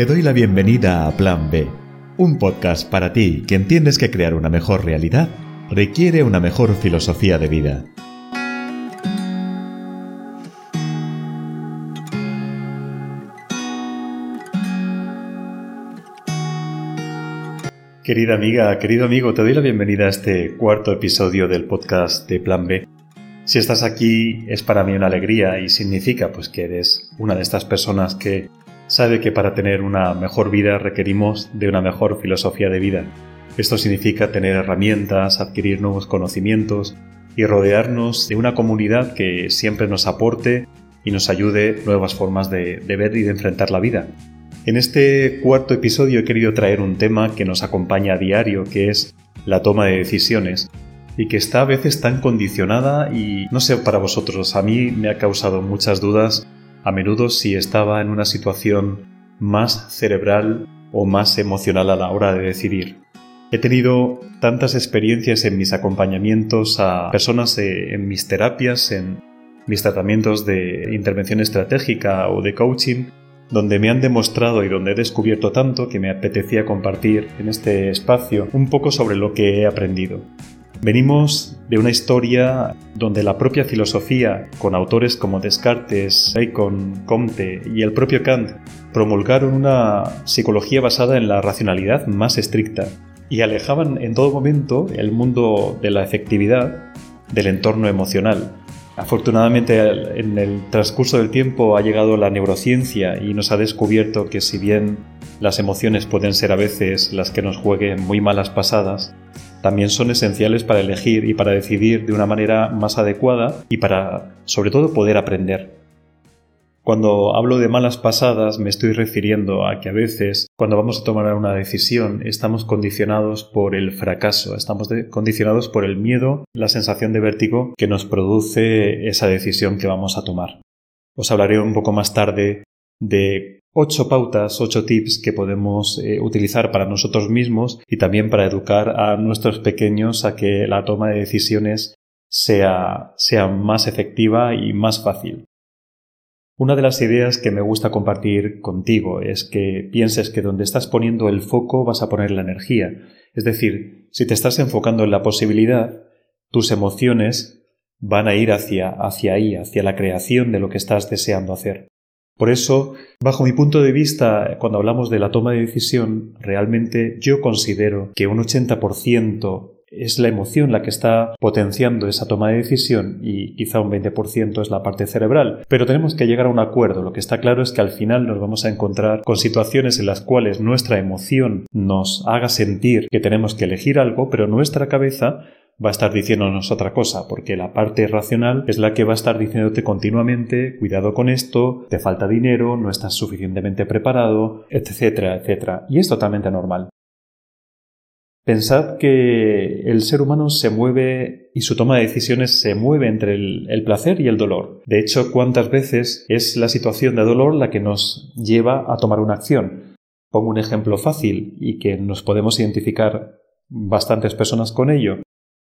Te doy la bienvenida a Plan B, un podcast para ti que entiendes que crear una mejor realidad requiere una mejor filosofía de vida. Querida amiga, querido amigo, te doy la bienvenida a este cuarto episodio del podcast de Plan B. Si estás aquí es para mí una alegría y significa pues que eres una de estas personas que sabe que para tener una mejor vida requerimos de una mejor filosofía de vida. Esto significa tener herramientas, adquirir nuevos conocimientos y rodearnos de una comunidad que siempre nos aporte y nos ayude nuevas formas de, ver y de enfrentar la vida. En este cuarto episodio he querido traer un tema que nos acompaña a diario, que es la toma de decisiones, y que está a veces tan condicionada y no sé para vosotros, a mí me ha causado muchas dudas a menudo si estaba en una situación más cerebral o más emocional a la hora de decidir. He tenido tantas experiencias en mis acompañamientos a personas eh, en mis terapias, en mis tratamientos de intervención estratégica o de coaching, donde me han demostrado y donde he descubierto tanto que me apetecía compartir en este espacio un poco sobre lo que he aprendido. Venimos de una historia donde la propia filosofía, con autores como Descartes, Bacon, Comte y el propio Kant, promulgaron una psicología basada en la racionalidad más estricta y alejaban en todo momento el mundo de la efectividad del entorno emocional, Afortunadamente en el transcurso del tiempo ha llegado la neurociencia y nos ha descubierto que si bien las emociones pueden ser a veces las que nos jueguen muy malas pasadas, también son esenciales para elegir y para decidir de una manera más adecuada y para, sobre todo, poder aprender. Cuando hablo de malas pasadas me estoy refiriendo a que a veces cuando vamos a tomar una decisión estamos condicionados por el fracaso, estamos condicionados por el miedo, la sensación de vértigo que nos produce esa decisión que vamos a tomar. Os hablaré un poco más tarde de ocho pautas, ocho tips que podemos eh, utilizar para nosotros mismos y también para educar a nuestros pequeños a que la toma de decisiones sea, sea más efectiva y más fácil. Una de las ideas que me gusta compartir contigo es que pienses que donde estás poniendo el foco vas a poner la energía. Es decir, si te estás enfocando en la posibilidad, tus emociones van a ir hacia, hacia ahí, hacia la creación de lo que estás deseando hacer. Por eso, bajo mi punto de vista, cuando hablamos de la toma de decisión, realmente yo considero que un 80% es la emoción la que está potenciando esa toma de decisión y quizá un 20% es la parte cerebral. Pero tenemos que llegar a un acuerdo. Lo que está claro es que al final nos vamos a encontrar con situaciones en las cuales nuestra emoción nos haga sentir que tenemos que elegir algo, pero nuestra cabeza va a estar diciéndonos otra cosa, porque la parte racional es la que va a estar diciéndote continuamente, cuidado con esto, te falta dinero, no estás suficientemente preparado, etcétera, etcétera. Y es totalmente normal. Pensad que el ser humano se mueve y su toma de decisiones se mueve entre el, placer y el dolor. De hecho, ¿cuántas veces es la situación de dolor la que nos lleva a tomar una acción? Pongo un ejemplo fácil y que nos podemos identificar bastantes personas con ello.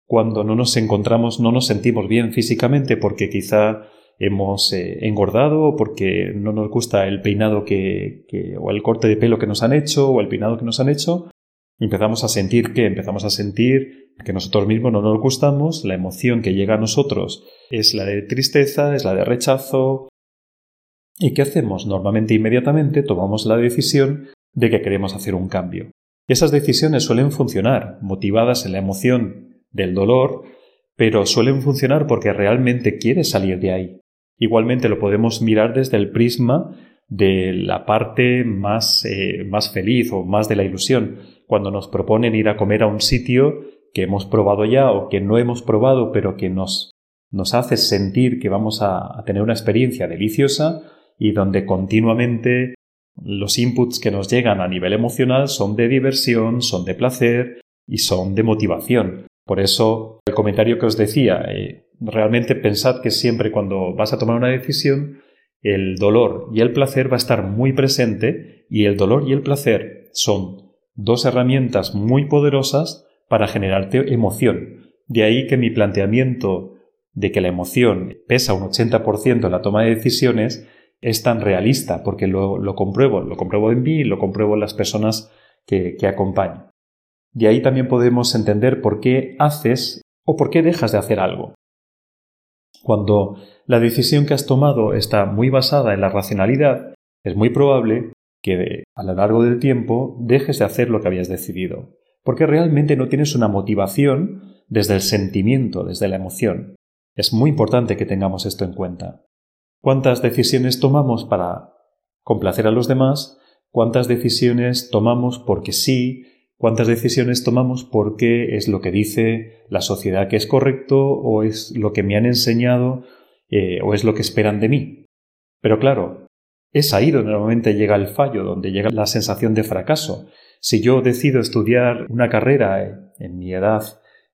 Cuando no nos encontramos, no nos sentimos bien físicamente porque quizá hemos eh, engordado o porque no nos gusta el peinado que, o el corte de pelo que nos han hecho o el peinado que nos han hecho empezamos a sentir que empezamos a sentir que nosotros mismos no nos gustamos, la emoción que llega a nosotros es la de tristeza, es la de rechazo. ¿Y qué hacemos? Normalmente inmediatamente tomamos la decisión de que queremos hacer un cambio. Esas decisiones suelen funcionar, motivadas en la emoción del dolor, pero suelen funcionar porque realmente quieres salir de ahí. Igualmente lo podemos mirar desde el prisma de la parte más, eh, más feliz o más de la ilusión cuando nos proponen ir a comer a un sitio que hemos probado ya o que no hemos probado, pero que nos, nos hace sentir que vamos a, tener una experiencia deliciosa y donde continuamente los inputs que nos llegan a nivel emocional son de diversión, son de placer y son de motivación. Por eso, el comentario que os decía, eh, realmente pensad que siempre cuando vas a tomar una decisión, el dolor y el placer va a estar muy presente y el dolor y el placer son dos herramientas muy poderosas para generarte emoción. De ahí que mi planteamiento de que la emoción pesa un 80% en la toma de decisiones es tan realista, porque lo, compruebo, lo compruebo en mí y lo compruebo en las personas que, que acompaño. De ahí también podemos entender por qué haces o por qué dejas de hacer algo. Cuando la decisión que has tomado está muy basada en la racionalidad, es muy probable que a lo largo del tiempo dejes de hacer lo que habías decidido, porque realmente no tienes una motivación desde el sentimiento, desde la emoción. Es muy importante que tengamos esto en cuenta. ¿Cuántas decisiones tomamos para complacer a los demás? ¿Cuántas decisiones tomamos porque sí? ¿Cuántas decisiones tomamos porque es lo que dice la sociedad que es correcto o es lo que me han enseñado eh, o es lo que esperan de mí? Pero claro, es ahí donde normalmente llega el fallo, donde llega la sensación de fracaso. Si yo decido estudiar una carrera en mi edad,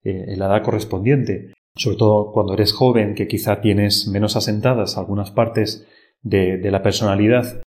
eh, en la edad correspondiente, sobre todo cuando eres joven, que quizá tienes menos asentadas algunas partes de la personalidad,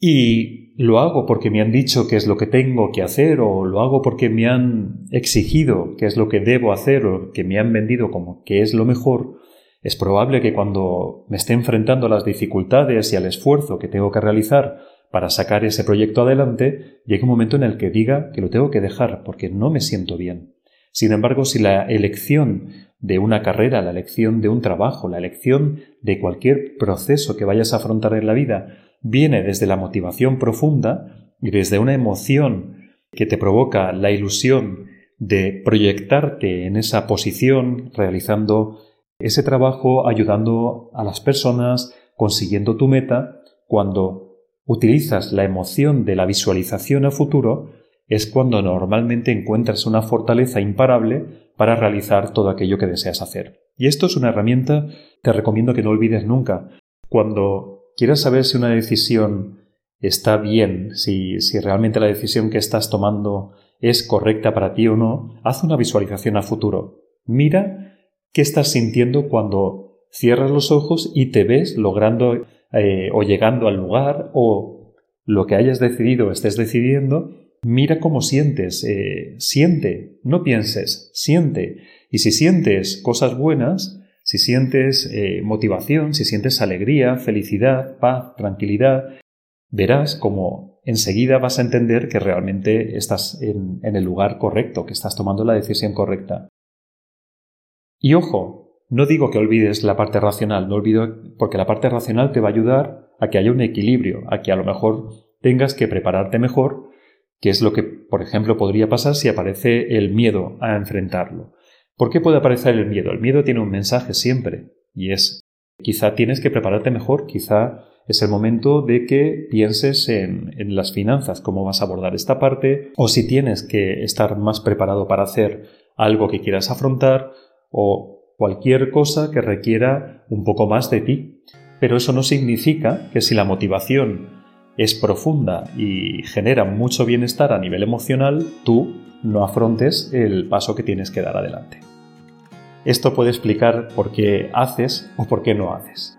y lo hago porque me han dicho qué es lo que tengo que hacer o lo hago porque me han exigido qué es lo que debo hacer o que me han vendido como que es lo mejor, es probable que cuando me esté enfrentando a las dificultades y al esfuerzo que tengo que realizar para sacar ese proyecto adelante, llegue un momento en el que diga que lo tengo que dejar porque no me siento bien. Sin embargo, si la elección de una carrera, la elección de un trabajo, la elección de cualquier proceso que vayas a afrontar en la vida viene desde la motivación profunda y desde una emoción que te provoca la ilusión de proyectarte en esa posición realizando ese trabajo ayudando a las personas, consiguiendo tu meta, cuando utilizas la emoción de la visualización a futuro, es cuando normalmente encuentras una fortaleza imparable para realizar todo aquello que deseas hacer. Y esto es una herramienta que recomiendo que no olvides nunca. Cuando quieras saber si una decisión está bien, si, si realmente la decisión que estás tomando es correcta para ti o no, haz una visualización a futuro. Mira ¿Qué estás sintiendo cuando cierras los ojos y te ves logrando eh, o llegando al lugar o lo que hayas decidido estés decidiendo? Mira cómo sientes, eh, siente, no pienses, siente. Y si sientes cosas buenas, si sientes eh, motivación, si sientes alegría, felicidad, paz, tranquilidad, verás como enseguida vas a entender que realmente estás en, el lugar correcto, que estás tomando la decisión correcta. Y ojo, no digo que olvides la parte racional, no olvido porque la parte racional te va a ayudar a que haya un equilibrio, a que a lo mejor tengas que prepararte mejor, que es lo que, por ejemplo, podría pasar si aparece el miedo a enfrentarlo. ¿Por qué puede aparecer el miedo? El miedo tiene un mensaje siempre, y es quizá tienes que prepararte mejor, quizá es el momento de que pienses en, las finanzas, cómo vas a abordar esta parte, o si tienes que estar más preparado para hacer algo que quieras afrontar, o cualquier cosa que requiera un poco más de ti. Pero eso no significa que si la motivación es profunda y genera mucho bienestar a nivel emocional, tú no afrontes el paso que tienes que dar adelante. Esto puede explicar por qué haces o por qué no haces.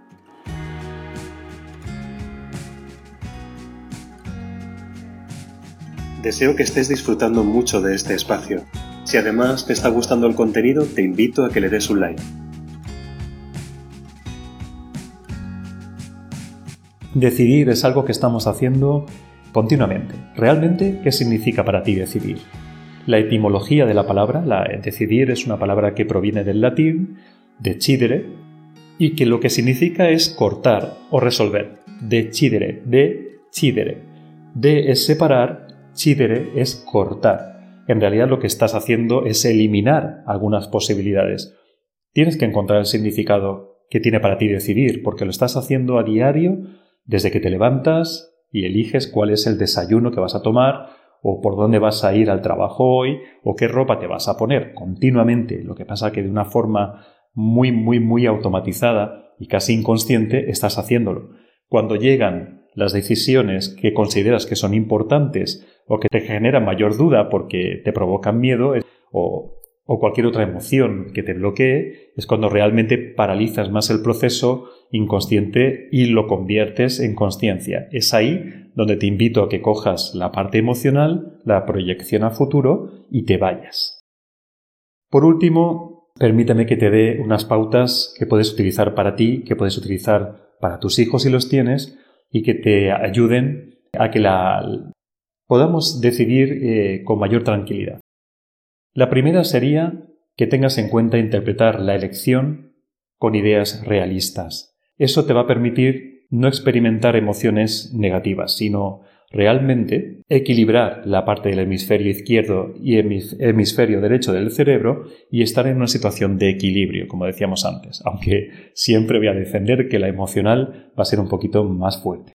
Deseo que estés disfrutando mucho de este espacio si además te está gustando el contenido, te invito a que le des un like. Decidir es algo que estamos haciendo continuamente. ¿Realmente qué significa para ti decidir? La etimología de la palabra, la decidir es una palabra que proviene del latín, de cidere, y que lo que significa es cortar o resolver. De cidere, de es separar, cidere es cortar en realidad lo que estás haciendo es eliminar algunas posibilidades. Tienes que encontrar el significado que tiene para ti decidir, porque lo estás haciendo a diario desde que te levantas y eliges cuál es el desayuno que vas a tomar, o por dónde vas a ir al trabajo hoy, o qué ropa te vas a poner continuamente. Lo que pasa que de una forma muy, muy, muy automatizada y casi inconsciente estás haciéndolo. Cuando llegan las decisiones que consideras que son importantes o que te generan mayor duda porque te provocan miedo o, o cualquier otra emoción que te bloquee, es cuando realmente paralizas más el proceso inconsciente y lo conviertes en conciencia. Es ahí donde te invito a que cojas la parte emocional, la proyección a futuro y te vayas. Por último, permíteme que te dé unas pautas que puedes utilizar para ti, que puedes utilizar para tus hijos si los tienes y que te ayuden a que la podamos decidir eh, con mayor tranquilidad. La primera sería que tengas en cuenta interpretar la elección con ideas realistas. Eso te va a permitir no experimentar emociones negativas, sino realmente equilibrar la parte del hemisferio izquierdo y hemisferio derecho del cerebro y estar en una situación de equilibrio, como decíamos antes, aunque siempre voy a defender que la emocional va a ser un poquito más fuerte.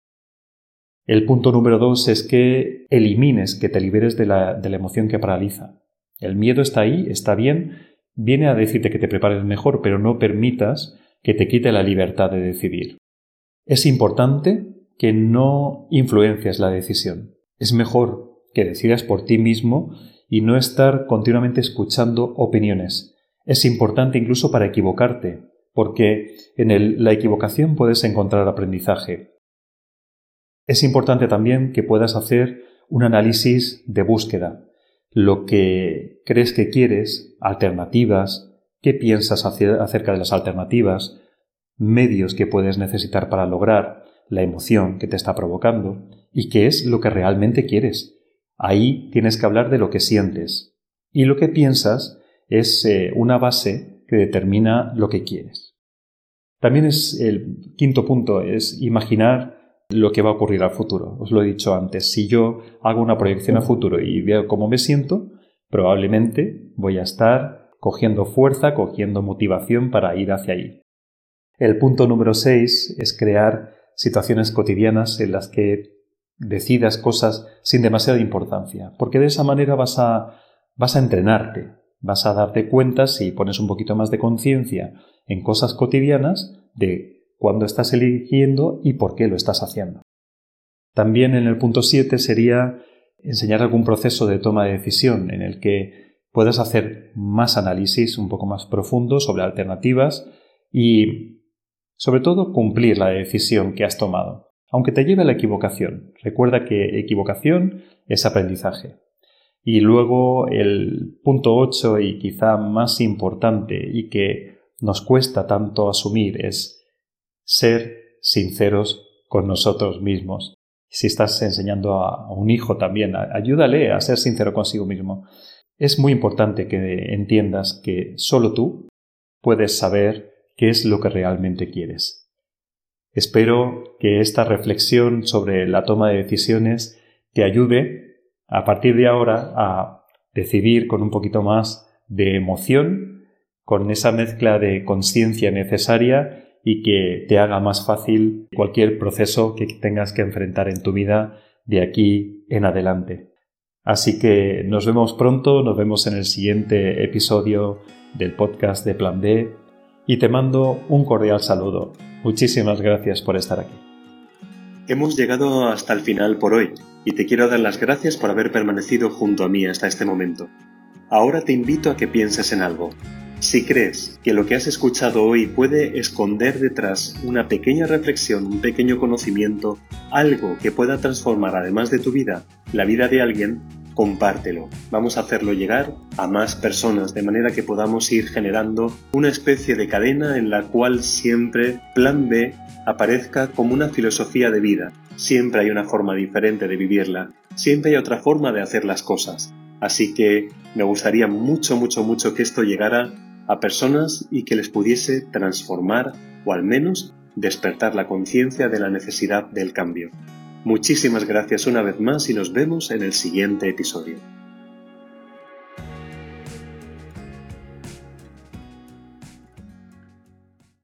El punto número dos es que elimines, que te liberes de la, de la emoción que paraliza. El miedo está ahí, está bien, viene a decirte que te prepares mejor, pero no permitas que te quite la libertad de decidir. Es importante que no influencias la decisión. Es mejor que decidas por ti mismo y no estar continuamente escuchando opiniones. Es importante incluso para equivocarte, porque en la equivocación puedes encontrar aprendizaje. Es importante también que puedas hacer un análisis de búsqueda, lo que crees que quieres, alternativas, qué piensas acerca de las alternativas, medios que puedes necesitar para lograr, la emoción que te está provocando y qué es lo que realmente quieres. Ahí tienes que hablar de lo que sientes. Y lo que piensas es eh, una base que determina lo que quieres. También es el quinto punto, es imaginar lo que va a ocurrir al futuro. Os lo he dicho antes, si yo hago una proyección a futuro y veo cómo me siento, probablemente voy a estar cogiendo fuerza, cogiendo motivación para ir hacia ahí. El punto número seis es crear situaciones cotidianas en las que decidas cosas sin demasiada importancia, porque de esa manera vas a, vas a entrenarte, vas a darte cuenta si pones un poquito más de conciencia en cosas cotidianas de cuándo estás eligiendo y por qué lo estás haciendo. También en el punto 7 sería enseñar algún proceso de toma de decisión en el que puedas hacer más análisis un poco más profundo sobre alternativas y sobre todo, cumplir la decisión que has tomado, aunque te lleve a la equivocación. Recuerda que equivocación es aprendizaje. Y luego el punto 8 y quizá más importante y que nos cuesta tanto asumir es ser sinceros con nosotros mismos. Si estás enseñando a un hijo también, ayúdale a ser sincero consigo mismo. Es muy importante que entiendas que solo tú puedes saber qué es lo que realmente quieres. Espero que esta reflexión sobre la toma de decisiones te ayude a partir de ahora a decidir con un poquito más de emoción, con esa mezcla de conciencia necesaria y que te haga más fácil cualquier proceso que tengas que enfrentar en tu vida de aquí en adelante. Así que nos vemos pronto, nos vemos en el siguiente episodio del podcast de Plan B y te mando un cordial saludo. Muchísimas gracias por estar aquí. Hemos llegado hasta el final por hoy y te quiero dar las gracias por haber permanecido junto a mí hasta este momento. Ahora te invito a que pienses en algo. Si crees que lo que has escuchado hoy puede esconder detrás una pequeña reflexión, un pequeño conocimiento, algo que pueda transformar además de tu vida, la vida de alguien, compártelo. Vamos a hacerlo llegar a más personas de manera que podamos ir generando una especie de cadena en la cual siempre Plan B aparezca como una filosofía de vida. Siempre hay una forma diferente de vivirla, siempre hay otra forma de hacer las cosas. Así que me gustaría mucho, mucho, mucho que esto llegara a personas y que les pudiese transformar o al menos despertar la conciencia de la necesidad del cambio. Muchísimas gracias una vez más y nos vemos en el siguiente episodio.